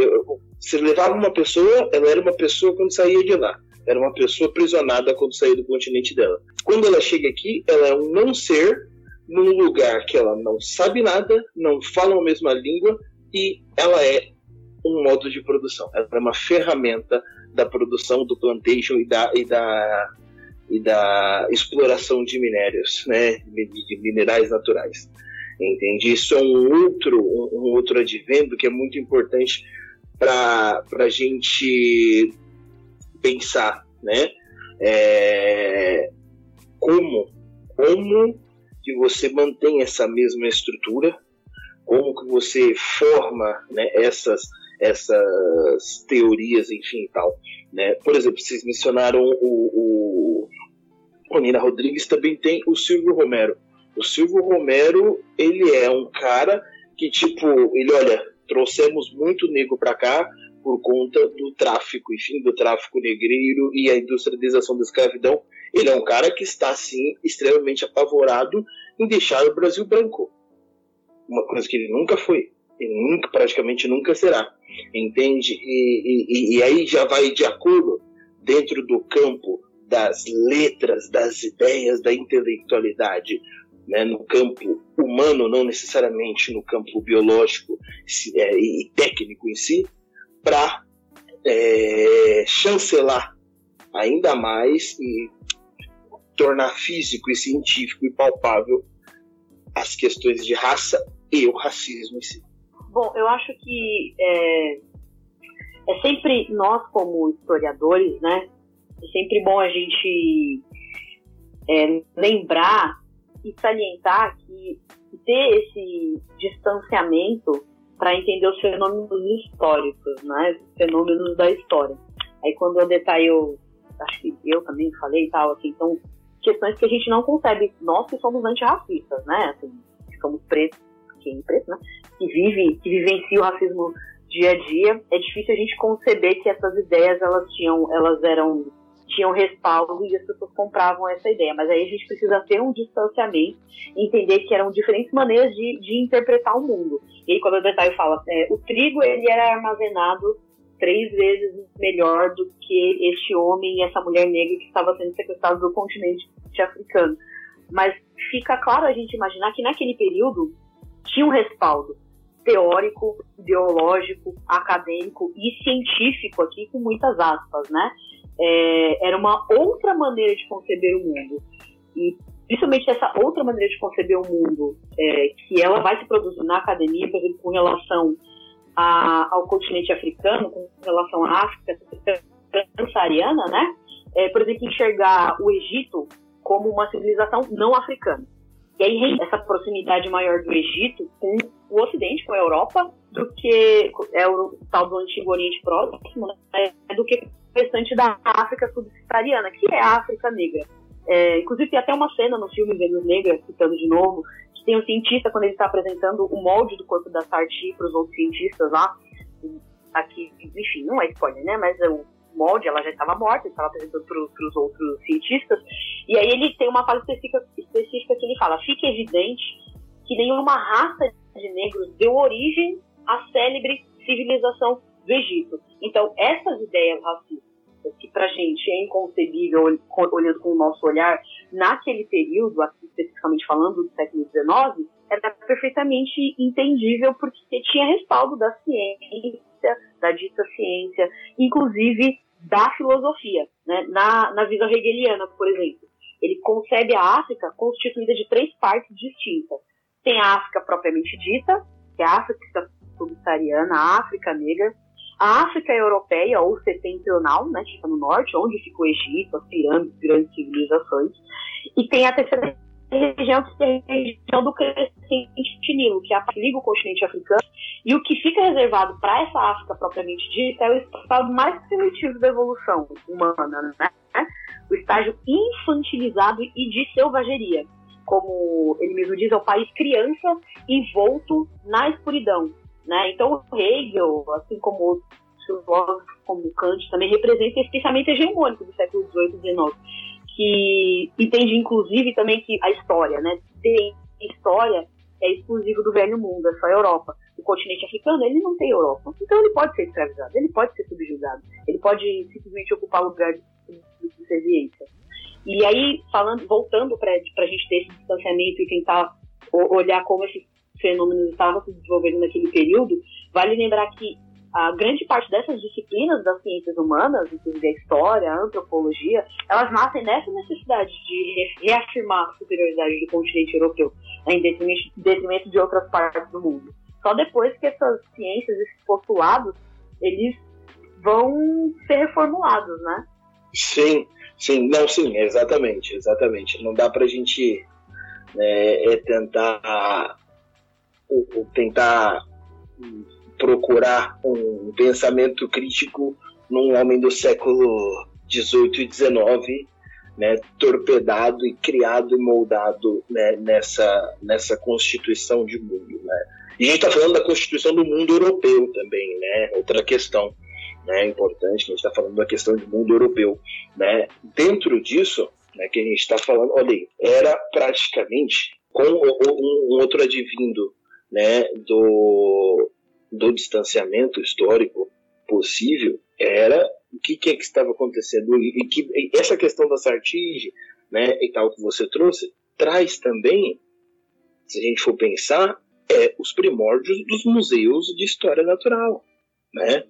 Se levava uma pessoa, ela era uma pessoa quando saía de lá. Era uma pessoa aprisionada quando saía do continente dela. Quando ela chega aqui, ela é um não ser num lugar que ela não sabe nada, não fala a mesma língua e ela é um modo de produção. Ela é uma ferramenta da produção do plantation e da, e da, e da exploração de minérios, né, de, minerais naturais. Entende? Isso é um outro, um, outro advento que é muito importante para a gente pensar, né? É, como, como que você mantém essa mesma estrutura, como que você forma né, essas essas teorias, enfim e tal. Né? Por exemplo, vocês mencionaram o, o, Nina Rodrigues, também tem o Silvio Romero. O Silvio Romero, ele é um cara que, tipo, ele, olha, trouxemos muito negro para cá por conta do tráfico, enfim, do tráfico negreiro e a industrialização da escravidão. Ele é um cara que está, sim, extremamente apavorado em deixar o Brasil branco. Uma coisa que ele nunca foi. E nunca, praticamente nunca será. Entende? E, e, e aí já vai de acordo dentro do campo das letras, das ideias, da intelectualidade, né, no campo humano, não necessariamente no campo biológico é, e técnico em si, para é, chancelar ainda mais e tornar físico e científico e palpável as questões de raça e o racismo em si. Bom, eu acho que é, é sempre nós como historiadores, né? É sempre bom a gente é, lembrar e salientar que ter esse distanciamento para entender os fenômenos históricos, né? Os fenômenos da história. Aí quando eu detalho, acho que eu também falei e tal, assim, são questões que a gente não concebe, nós que somos antirracistas, né? Assim, somos pretos, é preto, né? que vive, que vivencia o racismo dia a dia, é difícil a gente conceber que essas ideias elas tinham, elas eram tinham respaldo e as pessoas compravam essa ideia. Mas aí a gente precisa ter um distanciamento, entender que eram diferentes maneiras de, de interpretar o mundo. E aí quando o detalhe fala, é, o trigo ele era armazenado três vezes melhor do que este homem e essa mulher negra que estava sendo sequestrado do continente africano. Mas fica claro a gente imaginar que naquele período tinha um respaldo teórico, ideológico, acadêmico e científico aqui com muitas aspas, né? É, era uma outra maneira de conceber o mundo e principalmente essa outra maneira de conceber o mundo é, que ela vai se produzir na academia, por exemplo, com relação a, ao continente africano, com relação à África transsaariana, né? É, por exemplo, enxergar o Egito como uma civilização não africana. E aí essa proximidade maior do Egito com o Ocidente, com a Europa, do que é o tal do Antigo Oriente Próximo, né, do que o restante da África subsaariana, que é a África Negra. É, inclusive tem até uma cena no filme Vênus Negra, citando de novo, que tem um cientista quando ele está apresentando o molde do corpo da Sarti para os outros cientistas lá, aqui, enfim, não é spoiler, né, mas é o molde, ela já estava morta, estava apresentando para os outros cientistas, e aí ele tem uma fala específica, específica que ele fala, fica evidente que nenhuma raça de negros deu origem à célebre civilização do Egito. Então, essas ideias racistas, que para a gente é inconcebível, olhando com o nosso olhar, naquele período, especificamente falando do século XIX, era perfeitamente entendível porque tinha respaldo da ciência, da dita ciência, inclusive da filosofia, né? na, na visão hegeliana, por exemplo. Ele concebe a África constituída de três partes distintas. Tem a África propriamente dita, que é a África subsaariana, a África negra, a África europeia ou setentrional, né, que fica no norte, onde fica o Egito, as pirâmides, grandes civilizações, e tem a terceira região que é a região do crescente Nilo, que é a liga o continente africano, e o que fica reservado para essa África propriamente dita é o estado mais primitivo da evolução humana, né? O estágio infantilizado e de selvageria. Como ele mesmo diz, é o país criança envolto na escuridão. Né? Então, o Hegel, assim como outros filósofos, como Kant, também representa esse pensamento hegemônico do século XVIII e XIX que entende inclusive também que a história, né, ter história é exclusivo do velho mundo, é só a Europa. O continente africano, ele não tem Europa. Então ele pode ser escravizado, ele pode ser subjugado, ele pode simplesmente ocupar lugar de subserviência. E aí, falando, voltando para a gente ter esse distanciamento e tentar olhar como esses fenômenos estavam se desenvolvendo naquele período, vale lembrar que a grande parte dessas disciplinas das ciências humanas, inclusive a história, a antropologia, elas nascem nessa necessidade de reafirmar a superioridade do continente europeu em detrimento de outras partes do mundo. Só depois que essas ciências, esses postulados, eles vão ser reformulados, né? Sim, sim, não, sim, exatamente, exatamente. Não dá pra gente né, é tentar, tentar procurar um pensamento crítico num homem do século 18 e 19, né, torpedado e criado e moldado né, nessa, nessa constituição de mundo. Né. E a gente está falando da constituição do mundo europeu também, né, outra questão né, importante, que a gente está falando da questão do mundo europeu. Né. Dentro disso, né, que a gente está falando, olha aí, era praticamente com um, um outro advindo né, do, do distanciamento histórico possível, era o que, que é que estava acontecendo e, que e essa questão da Sartige, né, e tal que você trouxe, traz também, se a gente for pensar, é os primórdios dos museus de história natural, né?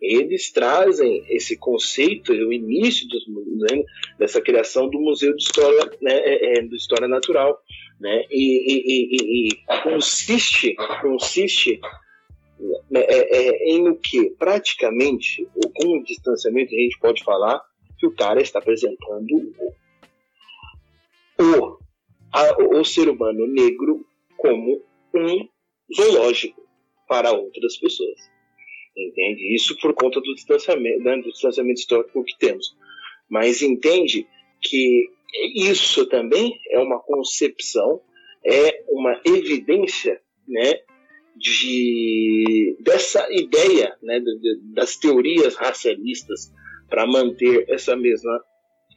Eles trazem esse conceito, o início dos, né, dessa criação do museu de história, né, é, é, história natural, né? E, e, e, e consiste, consiste é, é, em o que praticamente, ou com o distanciamento, a gente pode falar que o cara está apresentando o, a, o ser humano negro como um zoológico para outras pessoas. Entende? Isso por conta do distanciamento, né, do distanciamento histórico que temos. Mas entende que isso também é uma concepção, é uma evidência né, de, dessa ideia né, das teorias racialistas para manter essa mesma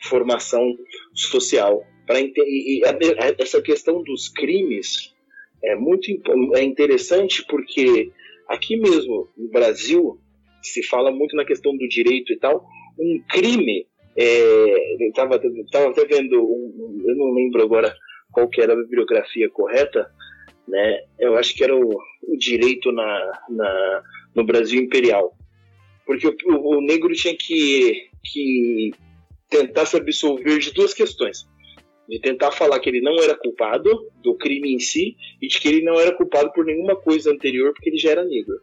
formação social. Pra, e, e essa questão dos crimes é muito é interessante porque aqui mesmo no Brasil se fala muito na questão do direito e tal. Um crime, é, estava até vendo, um, eu não lembro agora qual que era a bibliografia correta, né? Eu acho que era o, o direito na, na, no Brasil imperial, porque o, o, negro tinha que, que tentar se absolver de duas questões, de tentar falar que ele não era culpado do crime em si e de que ele não era culpado por nenhuma coisa anterior porque ele já era negro,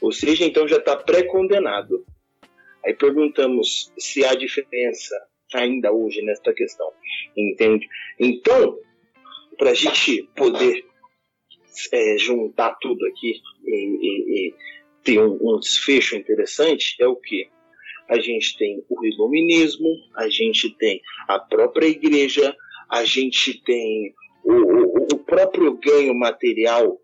ou seja, então já está pré-condenado. Aí perguntamos se há diferença ainda hoje nesta questão, entende? Então, para a gente poder é, juntar tudo aqui e, e, e ter um, um, desfecho interessante é o que? A gente tem o iluminismo, a gente tem a própria igreja, a gente tem o, o, o próprio ganho material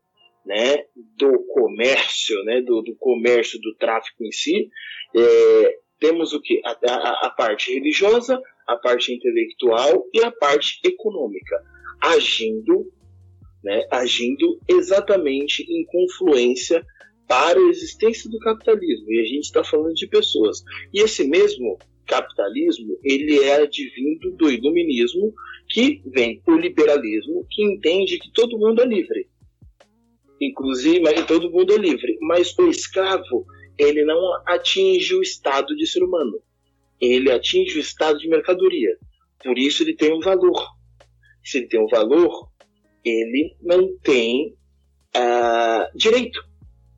né, do comércio, né, do, do comércio, do tráfico em si. É, temos o que? A, a, a parte religiosa, a parte intelectual e a parte econômica, agindo né, agindo exatamente em confluência para a existência do capitalismo. E a gente está falando de pessoas. E esse mesmo capitalismo, ele é advindo do iluminismo, que vem o liberalismo, que entende que todo mundo é livre. Inclusive, mas todo mundo é livre. Mas o escravo, ele não atinge o estado de ser humano. Ele atinge o estado de mercadoria. Por isso ele tem um valor. Se ele tem um valor, ele não tem uh, direito.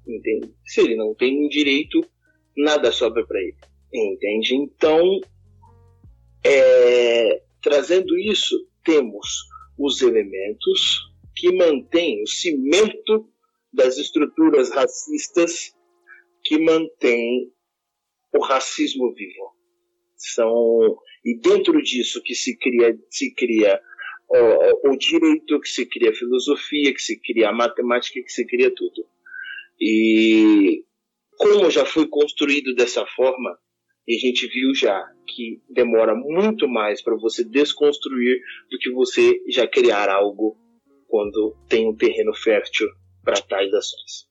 Entende? Se ele não tem direito, nada sobra para ele. Entende? Então, é, trazendo isso, temos os elementos que mantêm o cimento das estruturas racistas que mantêm o racismo vivo. São e dentro disso que se cria se cria o, o direito, que se cria a filosofia, que se cria a matemática, que se cria tudo. E como já foi construído dessa forma, e a gente viu já que demora muito mais para você desconstruir do que você já criar algo quando tem um terreno fértil para tais ações.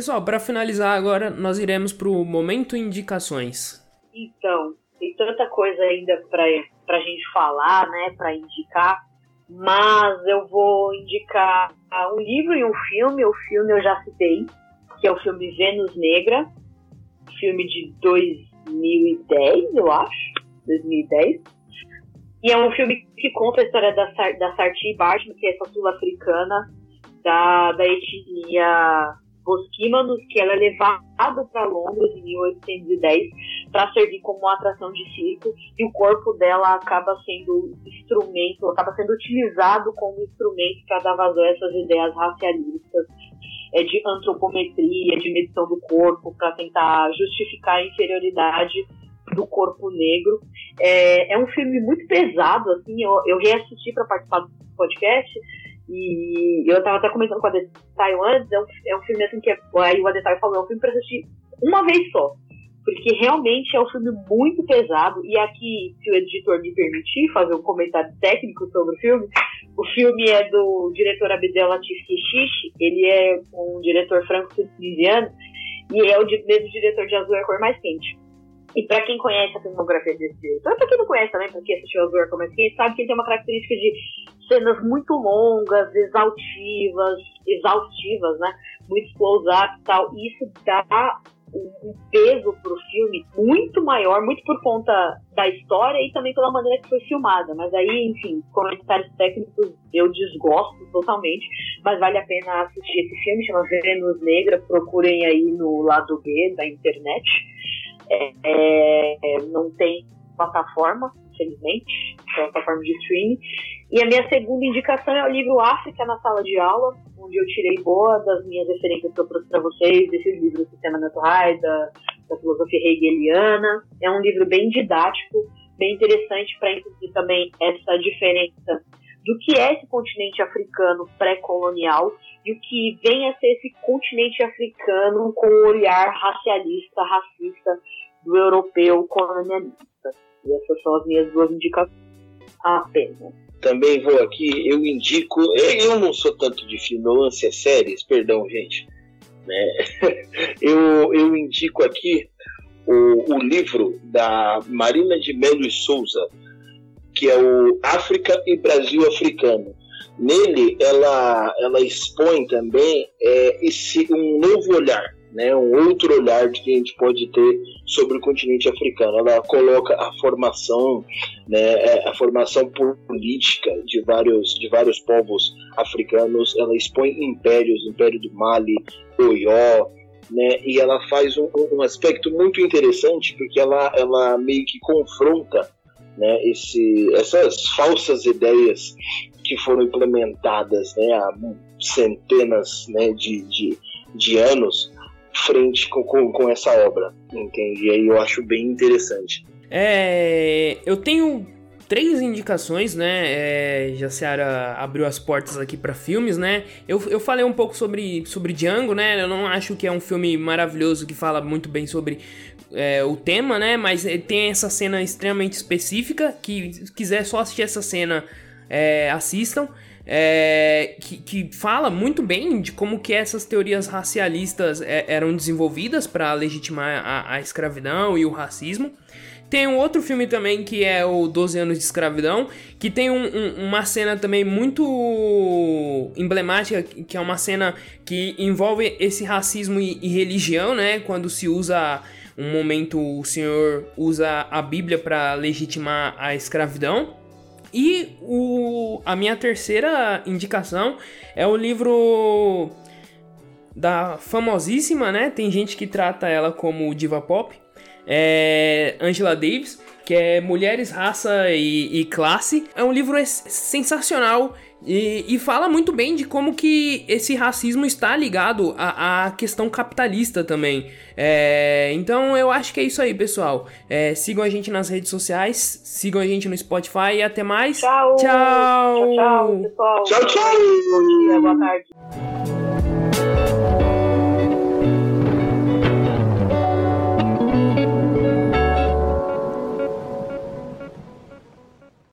Pessoal, para finalizar agora, nós iremos para o momento indicações. Então, tem tanta coisa ainda para a gente falar, né, para indicar, mas eu vou indicar um livro e um filme. O filme eu já citei, que é o filme Vênus Negra, filme de 2000 2010, eu acho. 2010. E é um filme que conta a história da, da Sarti Bartman, que é essa sul-africana da, da etnia Bosquímanos, que ela é levada para Londres em 1810 para servir como uma atração de circo e o corpo dela acaba sendo instrumento, acaba sendo utilizado como instrumento para dar vazão a essas ideias racialistas é, de antropometria, de medição do corpo, para tentar justificar a inferioridade do corpo negro. É, é um filme muito pesado, assim, eu, eu reassisti para participar do podcast e eu estava até comentando com a Detail antes, é um, é um filme assim que é, aí o Adetail falou, é um filme para assistir uma vez só. Porque realmente é um filme muito pesado, e aqui, se o editor me permitir fazer um comentário técnico sobre o filme, o filme é do diretor Abdel Latif Keshish, ele é um diretor franco-tunisiano, e é o mesmo diretor de Azul é a Cor Mais Quente. E para quem conhece a filmografia desse diretor, para quem não conhece também, porque assistiu Azul Mais Quente, sabe que ele tem uma característica de cenas muito longas, exaltivas, exaustivas, né? Muito close-up e tal. E isso dá um peso pro filme muito maior, muito por conta da história e também pela maneira que foi filmada. Mas aí, enfim, comentários técnicos eu desgosto totalmente, mas vale a pena assistir esse filme, chama Vênus Negra, procurem aí no lado B da internet. É, é, não tem plataforma, infelizmente, plataforma de streaming. E a minha segunda indicação é o livro África na Sala de Aula, onde eu tirei boa das minhas referências que eu trouxe para vocês, desse livro Sistema Natural, da, da filosofia hegeliana. É um livro bem didático, bem interessante para entender também essa diferença do que é esse continente africano pré-colonial e o que vem a ser esse continente africano com o olhar racialista, racista do europeu colonialista. E essas são as minhas duas indicações apenas também vou aqui, eu indico. Eu não sou tanto de é séries, perdão, gente. Né? Eu, eu indico aqui o, o livro da Marina de Melo e Souza, que é o África e Brasil Africano. Nele, ela, ela expõe também é, esse um novo olhar né, um outro olhar que a gente pode ter sobre o continente africano. Ela coloca a formação, né, é, a formação política de vários, de vários povos africanos. Ela expõe impérios, o Império do Mali, Oió, né, e ela faz um, um, aspecto muito interessante porque ela, ela meio que confronta né, esse, essas falsas ideias que foram implementadas né, há centenas né, de, de, de anos frente com, com, com essa obra, entende? E aí eu acho bem interessante. É, eu tenho três indicações, né? É, Jaciara abriu as portas aqui para filmes, né? Eu, eu falei um pouco sobre, sobre Django, né? Eu não acho que é um filme maravilhoso que fala muito bem sobre é, o tema, né? Mas tem essa cena extremamente específica. Que se quiser só assistir essa cena, é, assistam é, que, que, fala muito bem de como que essas teorias racialistas é, eram desenvolvidas para legitimar a, a, escravidão e o racismo. Tem um outro filme também que é o 12 anos de escravidão, que tem um, um, uma cena também muito emblemática, que é uma cena que envolve esse racismo e, e religião, né? Quando se usa um momento, o senhor usa a Bíblia para legitimar a escravidão. E o, a minha terceira indicação é o livro da famosíssima, né? Tem gente que trata ela como diva pop, é Angela Davis, que é Mulheres, Raça e, e Classe. É um livro sensacional e, e, fala muito bem de como que esse racismo está ligado à, à questão capitalista também. É, então eu acho que é isso aí, pessoal. É, sigam a gente nas redes sociais, sigam a gente no Spotify e até mais. Tchau. Tchau. Tchau, tchau, pessoal. Tchau, tchau. Boa tarde.